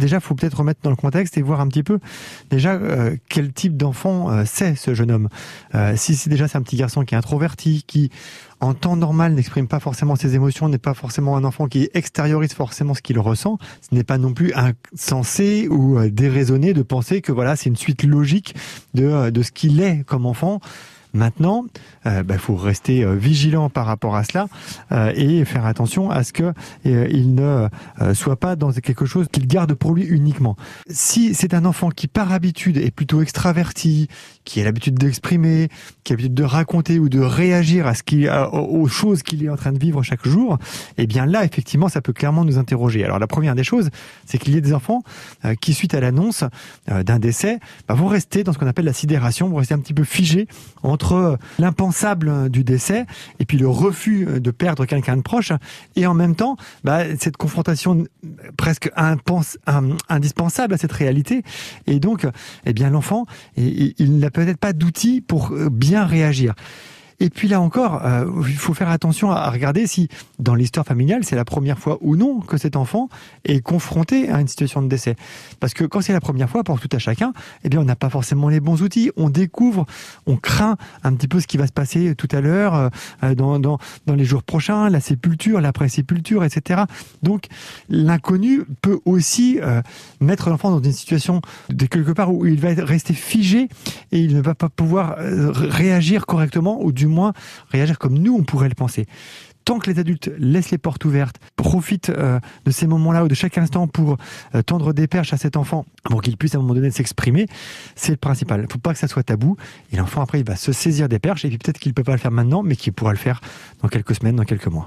déjà, faut peut-être remettre dans le contexte et voir un petit peu déjà euh, quel type d'enfant euh, c'est ce jeune homme. Euh, si déjà c'est un petit garçon qui est introverti, qui en temps normal n'exprime pas forcément ses émotions, n'est pas forcément un enfant qui extériorise forcément ce qu'il ressent, ce n'est pas non plus insensé ou déraisonné de penser que voilà c'est une suite logique de ce qu'il est comme enfant. Maintenant, il euh, bah, faut rester euh, vigilant par rapport à cela euh, et faire attention à ce que il ne soit pas dans quelque chose qu'il garde pour lui uniquement. Si c'est un enfant qui par habitude est plutôt extraverti, qui a l'habitude d'exprimer, qui a l'habitude de raconter ou de réagir à ce qui, aux choses qu'il est en train de vivre chaque jour, eh bien là effectivement ça peut clairement nous interroger. Alors la première des choses, c'est qu'il y a des enfants qui suite à l'annonce d'un décès, bah, vont rester dans ce qu'on appelle la sidération, vont rester un petit peu figés entre l'impensable du décès et puis le refus de perdre quelqu'un de proche et en même temps bah, cette confrontation presque indispensable à cette réalité et donc eh bien l'enfant il n'a peut-être pas d'outils pour bien réagir. Et puis là encore, euh, il faut faire attention à regarder si dans l'histoire familiale, c'est la première fois ou non que cet enfant est confronté à une situation de décès. Parce que quand c'est la première fois pour tout à chacun, eh bien on n'a pas forcément les bons outils. On découvre, on craint un petit peu ce qui va se passer tout à l'heure, euh, dans, dans, dans les jours prochains, la sépulture, l'après-sépulture, etc. Donc l'inconnu peut aussi euh, mettre l'enfant dans une situation de quelque part où il va rester figé et il ne va pas pouvoir réagir correctement ou du moins réagir comme nous, on pourrait le penser. Tant que les adultes laissent les portes ouvertes, profitent euh, de ces moments-là ou de chaque instant pour euh, tendre des perches à cet enfant, pour qu'il puisse à un moment donné s'exprimer, c'est le principal. Il ne faut pas que ça soit tabou. Et l'enfant, après, il va se saisir des perches, et puis peut-être qu'il ne peut pas le faire maintenant, mais qu'il pourra le faire dans quelques semaines, dans quelques mois.